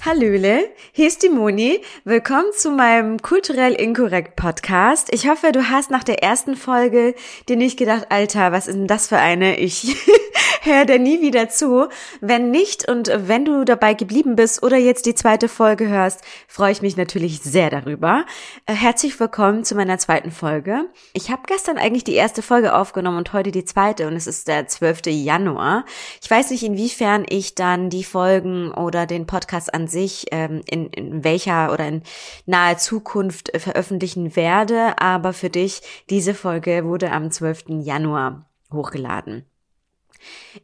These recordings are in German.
Hallöle, hier ist die Moni. Willkommen zu meinem kulturell inkorrekt Podcast. Ich hoffe, du hast nach der ersten Folge dir nicht gedacht, Alter, was ist denn das für eine? Ich höre dir nie wieder zu. Wenn nicht und wenn du dabei geblieben bist oder jetzt die zweite Folge hörst, freue ich mich natürlich sehr darüber. Äh, herzlich willkommen zu meiner zweiten Folge. Ich habe gestern eigentlich die erste Folge aufgenommen und heute die zweite und es ist der 12. Januar. Ich weiß nicht, inwiefern ich dann die Folgen oder den Podcast an sich ähm, in, in welcher oder in naher Zukunft äh, veröffentlichen werde, aber für dich, diese Folge wurde am 12. Januar hochgeladen.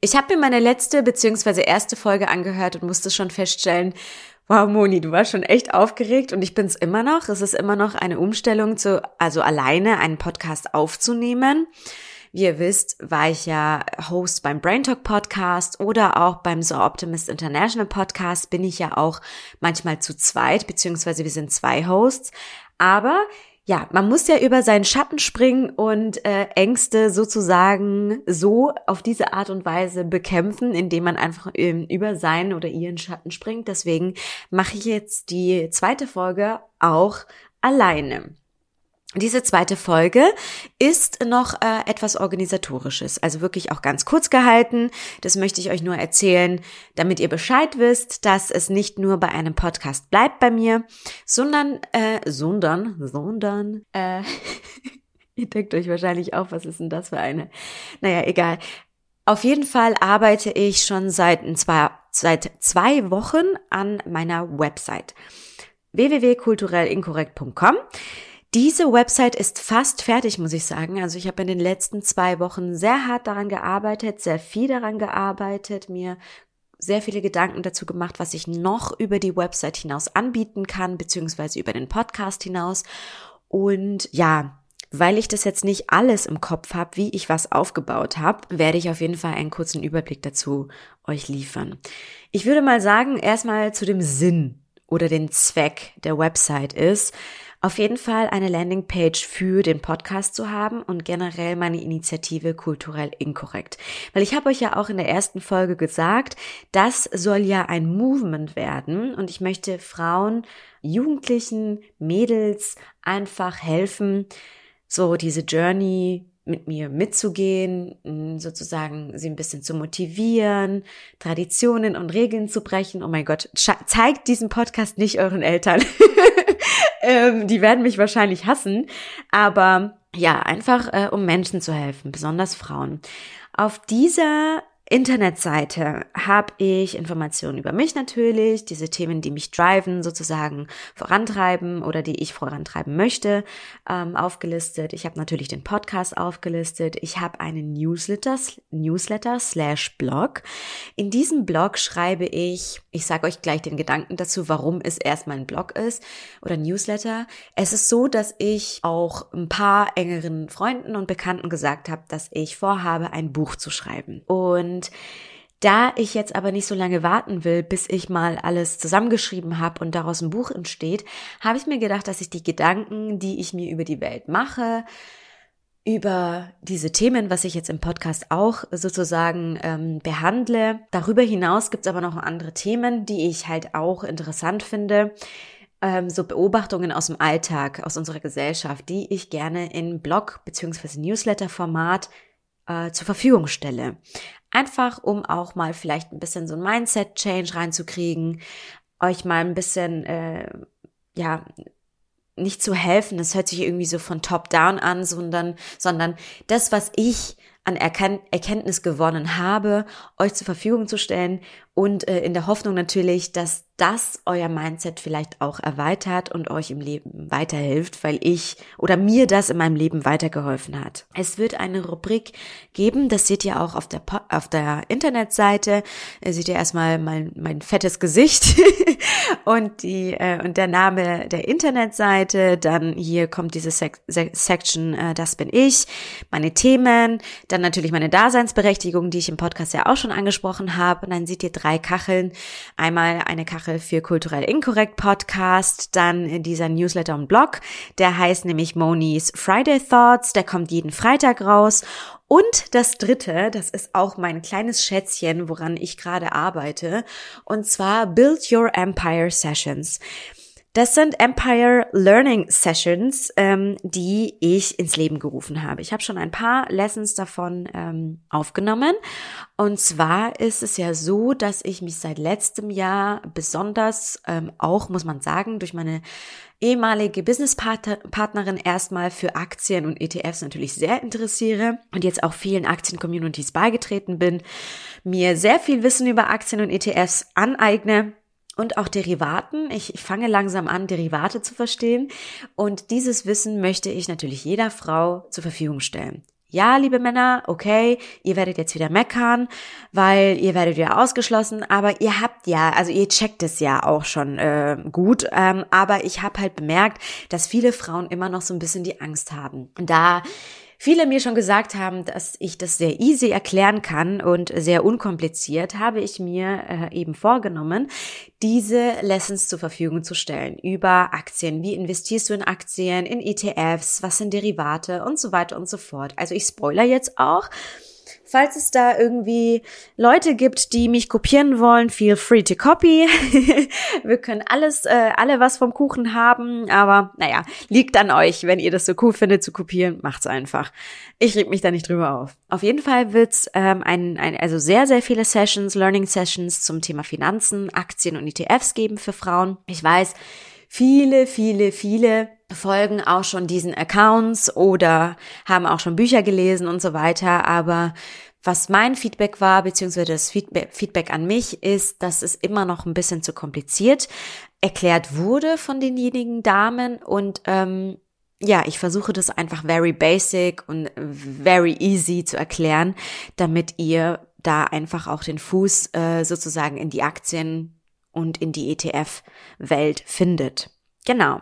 Ich habe mir meine letzte beziehungsweise erste Folge angehört und musste schon feststellen, wow, Moni, du warst schon echt aufgeregt und ich bin's immer noch. Es ist immer noch eine Umstellung zu, also alleine einen Podcast aufzunehmen. Wie ihr wisst, war ich ja Host beim Brain Talk Podcast oder auch beim So Optimist International Podcast bin ich ja auch manchmal zu zweit, beziehungsweise wir sind zwei Hosts. Aber ja, man muss ja über seinen Schatten springen und äh, Ängste sozusagen so auf diese Art und Weise bekämpfen, indem man einfach ähm, über seinen oder ihren Schatten springt. Deswegen mache ich jetzt die zweite Folge auch alleine. Diese zweite Folge ist noch äh, etwas organisatorisches, also wirklich auch ganz kurz gehalten. Das möchte ich euch nur erzählen, damit ihr Bescheid wisst, dass es nicht nur bei einem Podcast bleibt bei mir, sondern, äh, sondern, sondern, äh, ihr denkt euch wahrscheinlich auch, was ist denn das für eine? Naja, egal. Auf jeden Fall arbeite ich schon seit zwei, seit zwei Wochen an meiner Website www.kulturellinkorrekt.com. Diese Website ist fast fertig, muss ich sagen. Also ich habe in den letzten zwei Wochen sehr hart daran gearbeitet, sehr viel daran gearbeitet, mir sehr viele Gedanken dazu gemacht, was ich noch über die Website hinaus anbieten kann, beziehungsweise über den Podcast hinaus. Und ja, weil ich das jetzt nicht alles im Kopf habe, wie ich was aufgebaut habe, werde ich auf jeden Fall einen kurzen Überblick dazu euch liefern. Ich würde mal sagen, erstmal zu dem Sinn oder den Zweck der Website ist, auf jeden Fall eine Landingpage für den Podcast zu haben und generell meine Initiative kulturell inkorrekt. Weil ich habe euch ja auch in der ersten Folge gesagt, das soll ja ein Movement werden und ich möchte Frauen, Jugendlichen, Mädels einfach helfen, so diese Journey mit mir mitzugehen, sozusagen sie ein bisschen zu motivieren, Traditionen und Regeln zu brechen. Oh mein Gott, zeigt diesen Podcast nicht euren Eltern. ähm, die werden mich wahrscheinlich hassen. Aber ja, einfach äh, um Menschen zu helfen, besonders Frauen. Auf dieser Internetseite habe ich Informationen über mich natürlich, diese Themen, die mich driven, sozusagen vorantreiben oder die ich vorantreiben möchte, ähm, aufgelistet. Ich habe natürlich den Podcast aufgelistet. Ich habe einen Newsletter, Newsletter slash Blog. In diesem Blog schreibe ich, ich sage euch gleich den Gedanken dazu, warum es erstmal ein Blog ist oder Newsletter. Es ist so, dass ich auch ein paar engeren Freunden und Bekannten gesagt habe, dass ich vorhabe, ein Buch zu schreiben. Und und da ich jetzt aber nicht so lange warten will, bis ich mal alles zusammengeschrieben habe und daraus ein Buch entsteht, habe ich mir gedacht, dass ich die Gedanken, die ich mir über die Welt mache, über diese Themen, was ich jetzt im Podcast auch sozusagen ähm, behandle. Darüber hinaus gibt es aber noch andere Themen, die ich halt auch interessant finde. Ähm, so Beobachtungen aus dem Alltag, aus unserer Gesellschaft, die ich gerne in Blog- bzw. Newsletter-Format äh, zur Verfügung stelle. Einfach um auch mal vielleicht ein bisschen so ein Mindset-Change reinzukriegen, euch mal ein bisschen, äh, ja, nicht zu helfen, das hört sich irgendwie so von top-down an, sondern, sondern das, was ich an Erkenntnis gewonnen habe, euch zur Verfügung zu stellen und äh, in der Hoffnung natürlich, dass das euer Mindset vielleicht auch erweitert und euch im Leben weiterhilft, weil ich oder mir das in meinem Leben weitergeholfen hat. Es wird eine Rubrik geben, das seht ihr auch auf der, auf der Internetseite, seht ihr erstmal mein, mein fettes Gesicht und die äh, und der Name der Internetseite, dann hier kommt diese Sek Sek Section, äh, das bin ich, meine Themen, dann natürlich meine Daseinsberechtigung, die ich im Podcast ja auch schon angesprochen habe. Und dann seht ihr drei Kacheln. Einmal eine Kachel für kulturell inkorrekt Podcast, dann dieser Newsletter und Blog, der heißt nämlich Moni's Friday Thoughts, der kommt jeden Freitag raus und das dritte, das ist auch mein kleines Schätzchen, woran ich gerade arbeite, und zwar Build Your Empire Sessions. Das sind Empire Learning Sessions, ähm, die ich ins Leben gerufen habe. Ich habe schon ein paar Lessons davon ähm, aufgenommen. Und zwar ist es ja so, dass ich mich seit letztem Jahr besonders ähm, auch, muss man sagen, durch meine ehemalige Businesspartnerin erstmal für Aktien und ETFs natürlich sehr interessiere und jetzt auch vielen Aktien-Communities beigetreten bin, mir sehr viel Wissen über Aktien und ETFs aneigne und auch Derivaten. Ich, ich fange langsam an, Derivate zu verstehen. Und dieses Wissen möchte ich natürlich jeder Frau zur Verfügung stellen. Ja, liebe Männer, okay, ihr werdet jetzt wieder meckern, weil ihr werdet wieder ausgeschlossen, aber ihr habt ja, also ihr checkt es ja auch schon äh, gut, ähm, aber ich habe halt bemerkt, dass viele Frauen immer noch so ein bisschen die Angst haben. Da viele mir schon gesagt haben, dass ich das sehr easy erklären kann und sehr unkompliziert, habe ich mir äh, eben vorgenommen, diese Lessons zur Verfügung zu stellen über Aktien. Wie investierst du in Aktien, in ETFs, was sind Derivate und so weiter und so fort. Also ich spoiler jetzt auch. Falls es da irgendwie Leute gibt, die mich kopieren wollen, feel free to copy. Wir können alles, äh, alle was vom Kuchen haben, aber naja, liegt an euch. Wenn ihr das so cool findet zu kopieren, macht's einfach. Ich reg mich da nicht drüber auf. Auf jeden Fall wird's ähm, ein, ein, also sehr, sehr viele Sessions, Learning Sessions zum Thema Finanzen, Aktien und ETFs geben für Frauen. Ich weiß, viele, viele, viele folgen auch schon diesen Accounts oder haben auch schon Bücher gelesen und so weiter. Aber was mein Feedback war, beziehungsweise das Feedback an mich, ist, dass es immer noch ein bisschen zu kompliziert erklärt wurde von denjenigen Damen und ähm, ja, ich versuche das einfach very basic und very easy zu erklären, damit ihr da einfach auch den Fuß äh, sozusagen in die Aktien und in die ETF-Welt findet. Genau.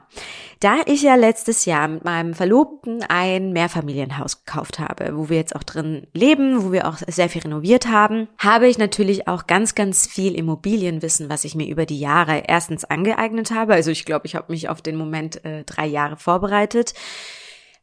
Da ich ja letztes Jahr mit meinem Verlobten ein Mehrfamilienhaus gekauft habe, wo wir jetzt auch drin leben, wo wir auch sehr viel renoviert haben, habe ich natürlich auch ganz, ganz viel Immobilienwissen, was ich mir über die Jahre erstens angeeignet habe. Also ich glaube, ich habe mich auf den Moment äh, drei Jahre vorbereitet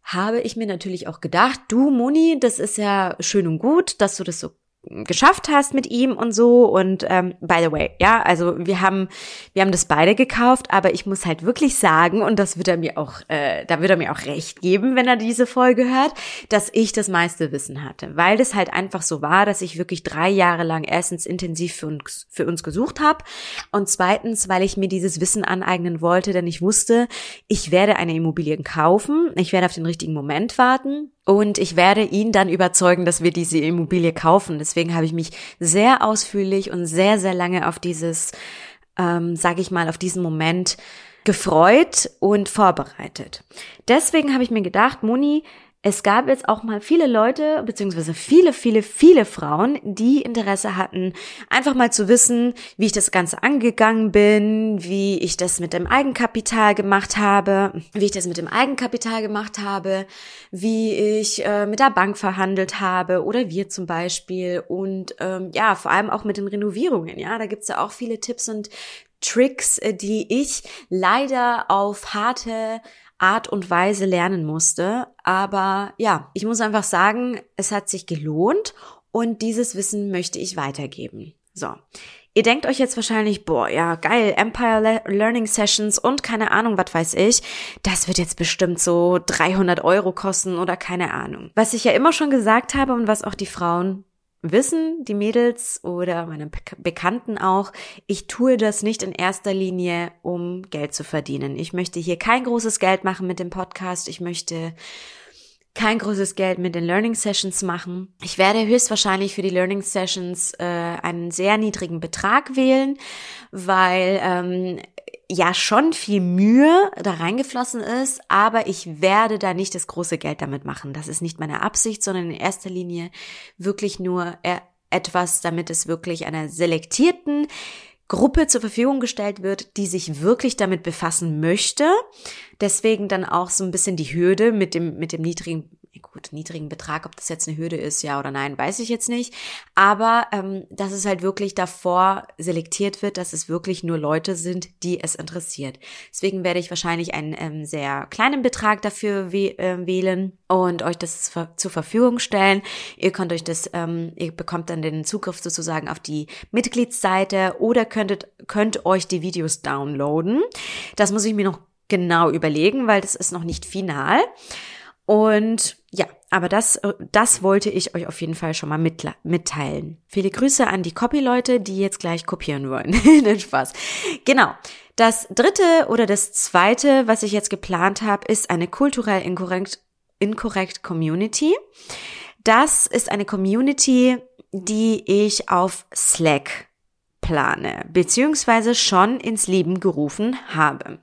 habe ich mir natürlich auch gedacht, du Moni, das ist ja schön und gut, dass du das so geschafft hast mit ihm und so. Und ähm, by the way, ja, also wir haben, wir haben das beide gekauft, aber ich muss halt wirklich sagen, und das wird er mir auch, äh, da wird er mir auch recht geben, wenn er diese Folge hört, dass ich das meiste Wissen hatte. Weil das halt einfach so war, dass ich wirklich drei Jahre lang erstens intensiv für uns, für uns gesucht habe und zweitens, weil ich mir dieses Wissen aneignen wollte, denn ich wusste, ich werde eine Immobilie kaufen, ich werde auf den richtigen Moment warten und ich werde ihn dann überzeugen, dass wir diese Immobilie kaufen. Deswegen habe ich mich sehr ausführlich und sehr, sehr lange auf dieses, ähm, sage ich mal, auf diesen Moment gefreut und vorbereitet. Deswegen habe ich mir gedacht, Moni, es gab jetzt auch mal viele Leute, beziehungsweise viele, viele, viele Frauen, die Interesse hatten, einfach mal zu wissen, wie ich das Ganze angegangen bin, wie ich das mit dem Eigenkapital gemacht habe, wie ich das mit dem Eigenkapital gemacht habe, wie ich äh, mit der Bank verhandelt habe oder wir zum Beispiel und ähm, ja, vor allem auch mit den Renovierungen. Ja, da gibt's ja auch viele Tipps und Tricks, äh, die ich leider auf harte Art und Weise lernen musste. Aber ja, ich muss einfach sagen, es hat sich gelohnt und dieses Wissen möchte ich weitergeben. So. Ihr denkt euch jetzt wahrscheinlich, boah, ja, geil, Empire Learning Sessions und keine Ahnung, was weiß ich. Das wird jetzt bestimmt so 300 Euro kosten oder keine Ahnung. Was ich ja immer schon gesagt habe und was auch die Frauen wissen die Mädels oder meine Bekannten auch, ich tue das nicht in erster Linie, um Geld zu verdienen. Ich möchte hier kein großes Geld machen mit dem Podcast. Ich möchte kein großes Geld mit den Learning Sessions machen. Ich werde höchstwahrscheinlich für die Learning Sessions äh, einen sehr niedrigen Betrag wählen, weil ähm, ja schon viel Mühe da reingeflossen ist, aber ich werde da nicht das große Geld damit machen. Das ist nicht meine Absicht, sondern in erster Linie wirklich nur etwas, damit es wirklich einer selektierten Gruppe zur Verfügung gestellt wird, die sich wirklich damit befassen möchte. Deswegen dann auch so ein bisschen die Hürde mit dem, mit dem niedrigen gut, niedrigen Betrag, ob das jetzt eine Hürde ist, ja oder nein, weiß ich jetzt nicht. Aber ähm, dass es halt wirklich davor selektiert wird, dass es wirklich nur Leute sind, die es interessiert. Deswegen werde ich wahrscheinlich einen ähm, sehr kleinen Betrag dafür wäh äh, wählen und euch das zur Verfügung stellen. Ihr könnt euch das, ähm, ihr bekommt dann den Zugriff sozusagen auf die Mitgliedsseite oder könntet, könnt euch die Videos downloaden. Das muss ich mir noch genau überlegen, weil das ist noch nicht final. Und ja, aber das, das wollte ich euch auf jeden Fall schon mal mitteilen. Viele Grüße an die Copy-Leute, die jetzt gleich kopieren wollen. Den Spaß. Genau. Das dritte oder das zweite, was ich jetzt geplant habe, ist eine kulturell inkorrekt, inkorrekt Community. Das ist eine Community, die ich auf Slack plane, beziehungsweise schon ins Leben gerufen habe.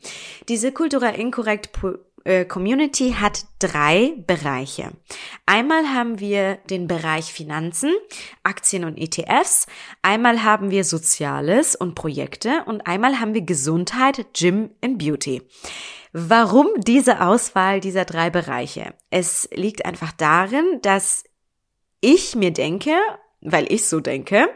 Diese kulturell inkorrekt äh, Community hat drei Bereiche. Einmal haben wir den Bereich Finanzen, Aktien und ETFs, einmal haben wir Soziales und Projekte und einmal haben wir Gesundheit, Gym und Beauty. Warum diese Auswahl dieser drei Bereiche? Es liegt einfach darin, dass ich mir denke, weil ich so denke,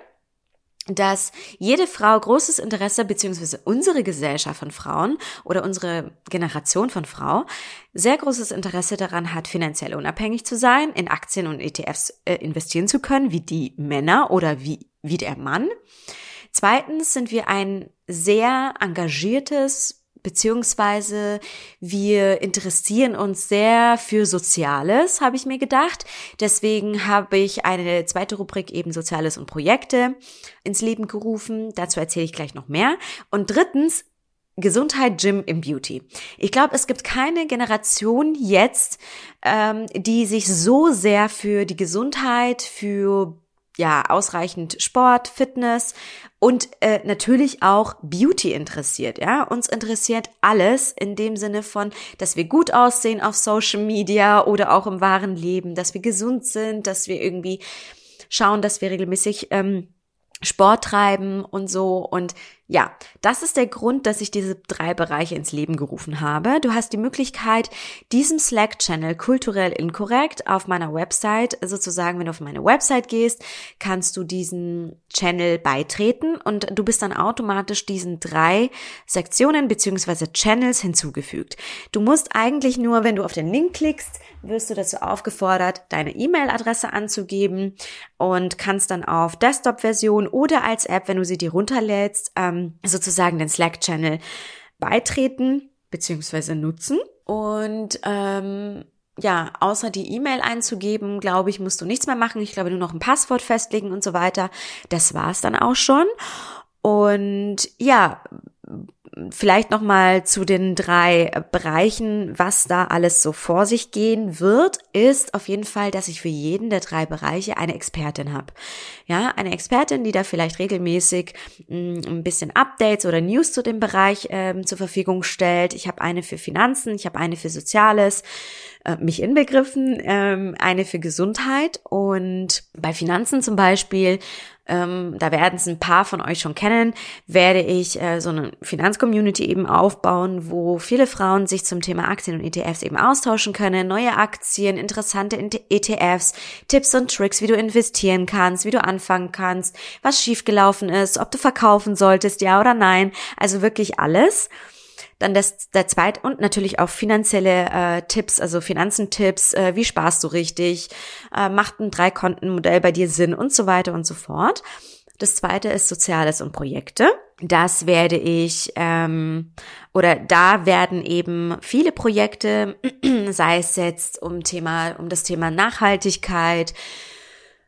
dass jede Frau großes Interesse, beziehungsweise unsere Gesellschaft von Frauen oder unsere Generation von Frau sehr großes Interesse daran hat, finanziell unabhängig zu sein, in Aktien und ETFs äh, investieren zu können, wie die Männer oder wie, wie der Mann. Zweitens sind wir ein sehr engagiertes, beziehungsweise wir interessieren uns sehr für Soziales, habe ich mir gedacht. Deswegen habe ich eine zweite Rubrik eben Soziales und Projekte ins Leben gerufen. Dazu erzähle ich gleich noch mehr. Und drittens Gesundheit, Gym im Beauty. Ich glaube, es gibt keine Generation jetzt, ähm, die sich so sehr für die Gesundheit, für ja, ausreichend Sport, Fitness und äh, natürlich auch Beauty interessiert, ja. Uns interessiert alles in dem Sinne von, dass wir gut aussehen auf Social Media oder auch im wahren Leben, dass wir gesund sind, dass wir irgendwie schauen, dass wir regelmäßig ähm, Sport treiben und so. Und ja, das ist der Grund, dass ich diese drei Bereiche ins Leben gerufen habe. Du hast die Möglichkeit, diesem Slack-Channel kulturell inkorrekt auf meiner Website, sozusagen, wenn du auf meine Website gehst, kannst du diesen Channel beitreten und du bist dann automatisch diesen drei Sektionen beziehungsweise Channels hinzugefügt. Du musst eigentlich nur, wenn du auf den Link klickst, wirst du dazu aufgefordert, deine E-Mail-Adresse anzugeben und kannst dann auf Desktop-Version oder als App, wenn du sie dir runterlädst, ähm, sozusagen den Slack-Channel beitreten bzw. nutzen. Und ähm, ja, außer die E-Mail einzugeben, glaube ich, musst du nichts mehr machen. Ich glaube, nur noch ein Passwort festlegen und so weiter. Das war's dann auch schon. Und ja, vielleicht noch mal zu den drei Bereichen, was da alles so vor sich gehen wird, ist auf jeden Fall, dass ich für jeden der drei Bereiche eine Expertin habe. Ja, eine Expertin, die da vielleicht regelmäßig mm, ein bisschen Updates oder News zu dem Bereich ähm, zur Verfügung stellt. Ich habe eine für Finanzen, ich habe eine für Soziales, äh, mich inbegriffen, ähm, eine für Gesundheit und bei Finanzen zum Beispiel ähm, da werden es ein paar von euch schon kennen, werde ich äh, so eine Finanzcommunity eben aufbauen, wo viele Frauen sich zum Thema Aktien und ETFs eben austauschen können, neue Aktien, interessante ETFs, Tipps und Tricks, wie du investieren kannst, wie du anfangen kannst, was schiefgelaufen ist, ob du verkaufen solltest, ja oder nein, also wirklich alles. Dann das, der zweite und natürlich auch finanzielle äh, Tipps, also Finanzentipps, äh, wie sparst du richtig, äh, macht ein Dreikontenmodell bei dir Sinn und so weiter und so fort. Das zweite ist Soziales und Projekte. Das werde ich, ähm, oder da werden eben viele Projekte, sei es jetzt um Thema, um das Thema Nachhaltigkeit,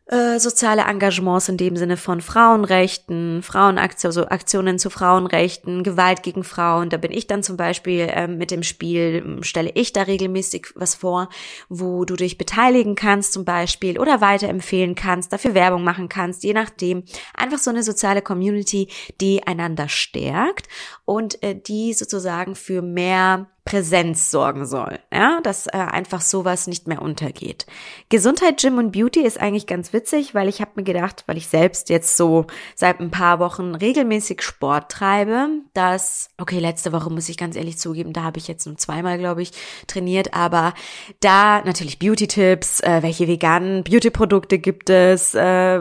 äh, soziale Engagements in dem Sinne von Frauenrechten, Frauenaktionen, also Aktionen zu Frauenrechten, Gewalt gegen Frauen. Da bin ich dann zum Beispiel äh, mit dem Spiel, ähm, stelle ich da regelmäßig was vor, wo du dich beteiligen kannst zum Beispiel oder weiterempfehlen kannst, dafür Werbung machen kannst, je nachdem. Einfach so eine soziale Community, die einander stärkt und äh, die sozusagen für mehr Präsenz sorgen soll, ja, dass äh, einfach sowas nicht mehr untergeht. Gesundheit, Gym und Beauty ist eigentlich ganz witzig, weil ich habe mir gedacht, weil ich selbst jetzt so seit ein paar Wochen regelmäßig Sport treibe, dass, okay, letzte Woche muss ich ganz ehrlich zugeben, da habe ich jetzt nur zweimal, glaube ich, trainiert, aber da natürlich Beauty-Tipps, äh, welche veganen Beauty-Produkte gibt es, äh,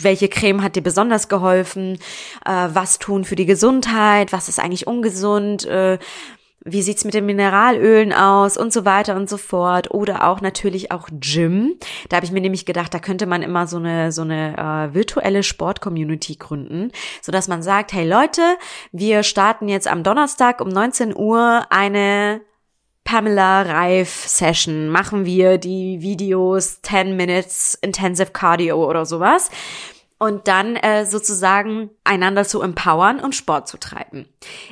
welche Creme hat dir besonders geholfen, äh, was tun für die Gesundheit, was ist eigentlich ungesund, äh, wie sieht's mit den Mineralölen aus und so weiter und so fort oder auch natürlich auch Gym. Da habe ich mir nämlich gedacht, da könnte man immer so eine so eine äh, virtuelle Sport-Community gründen, so dass man sagt, hey Leute, wir starten jetzt am Donnerstag um 19 Uhr eine Pamela Reif Session. Machen wir die Videos 10 Minutes Intensive Cardio oder sowas und dann äh, sozusagen einander zu empowern und Sport zu treiben.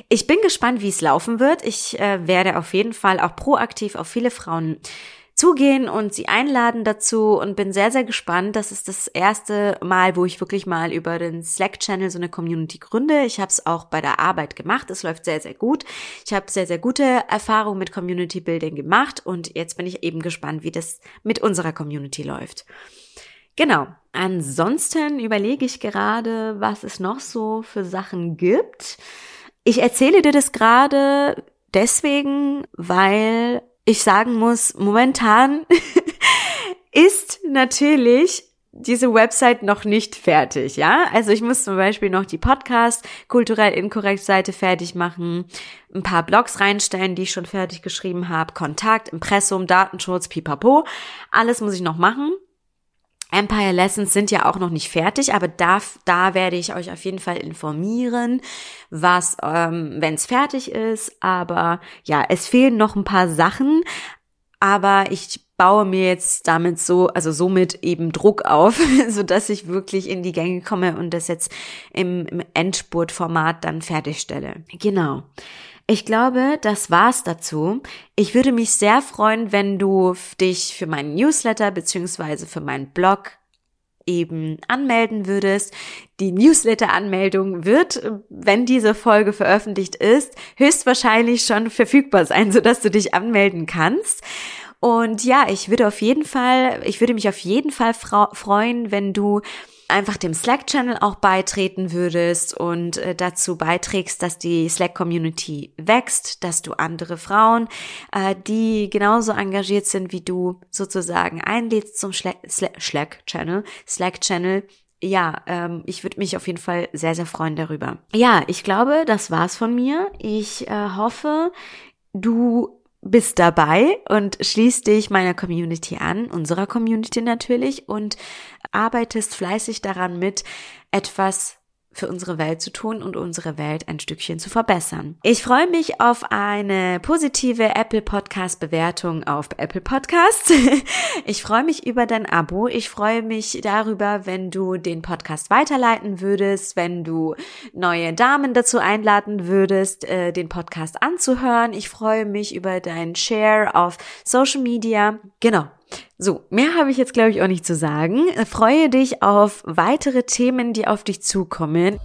Ich bin gespannt, wie es laufen wird. Ich äh, werde auf jeden Fall auch proaktiv auf viele Frauen zugehen und sie einladen dazu und bin sehr, sehr gespannt. Das ist das erste Mal, wo ich wirklich mal über den Slack-Channel so eine Community gründe. Ich habe es auch bei der Arbeit gemacht. Es läuft sehr, sehr gut. Ich habe sehr, sehr gute Erfahrungen mit Community Building gemacht und jetzt bin ich eben gespannt, wie das mit unserer Community läuft. Genau. Ansonsten überlege ich gerade, was es noch so für Sachen gibt. Ich erzähle dir das gerade deswegen, weil ich sagen muss, momentan ist natürlich diese Website noch nicht fertig, ja? Also ich muss zum Beispiel noch die Podcast kulturell inkorrekt Seite fertig machen, ein paar Blogs reinstellen, die ich schon fertig geschrieben habe, Kontakt, Impressum, Datenschutz, pipapo. Alles muss ich noch machen. Empire Lessons sind ja auch noch nicht fertig, aber da, da werde ich euch auf jeden Fall informieren, was, ähm, wenn es fertig ist. Aber ja, es fehlen noch ein paar Sachen, aber ich baue mir jetzt damit so, also somit eben Druck auf, so dass ich wirklich in die Gänge komme und das jetzt im, im Endspurtformat dann fertigstelle. Genau. Ich glaube, das war's dazu. Ich würde mich sehr freuen, wenn du dich für meinen Newsletter beziehungsweise für meinen Blog eben anmelden würdest. Die Newsletter-Anmeldung wird, wenn diese Folge veröffentlicht ist, höchstwahrscheinlich schon verfügbar sein, sodass du dich anmelden kannst. Und ja, ich würde auf jeden Fall, ich würde mich auf jeden Fall freuen, wenn du einfach dem Slack-Channel auch beitreten würdest und äh, dazu beiträgst, dass die Slack-Community wächst, dass du andere Frauen, äh, die genauso engagiert sind wie du, sozusagen einlädst zum Slack-Channel, Slack-Channel. Ja, ähm, ich würde mich auf jeden Fall sehr, sehr freuen darüber. Ja, ich glaube, das war's von mir. Ich äh, hoffe, du bist dabei und schließt dich meiner Community an, unserer Community natürlich, und arbeitest fleißig daran mit, etwas für unsere Welt zu tun und unsere Welt ein Stückchen zu verbessern. Ich freue mich auf eine positive Apple Podcast Bewertung auf Apple Podcasts. Ich freue mich über dein Abo. Ich freue mich darüber, wenn du den Podcast weiterleiten würdest, wenn du neue Damen dazu einladen würdest, äh, den Podcast anzuhören. Ich freue mich über deinen Share auf Social Media. Genau. So, mehr habe ich jetzt, glaube ich, auch nicht zu sagen. Freue dich auf weitere Themen, die auf dich zukommen.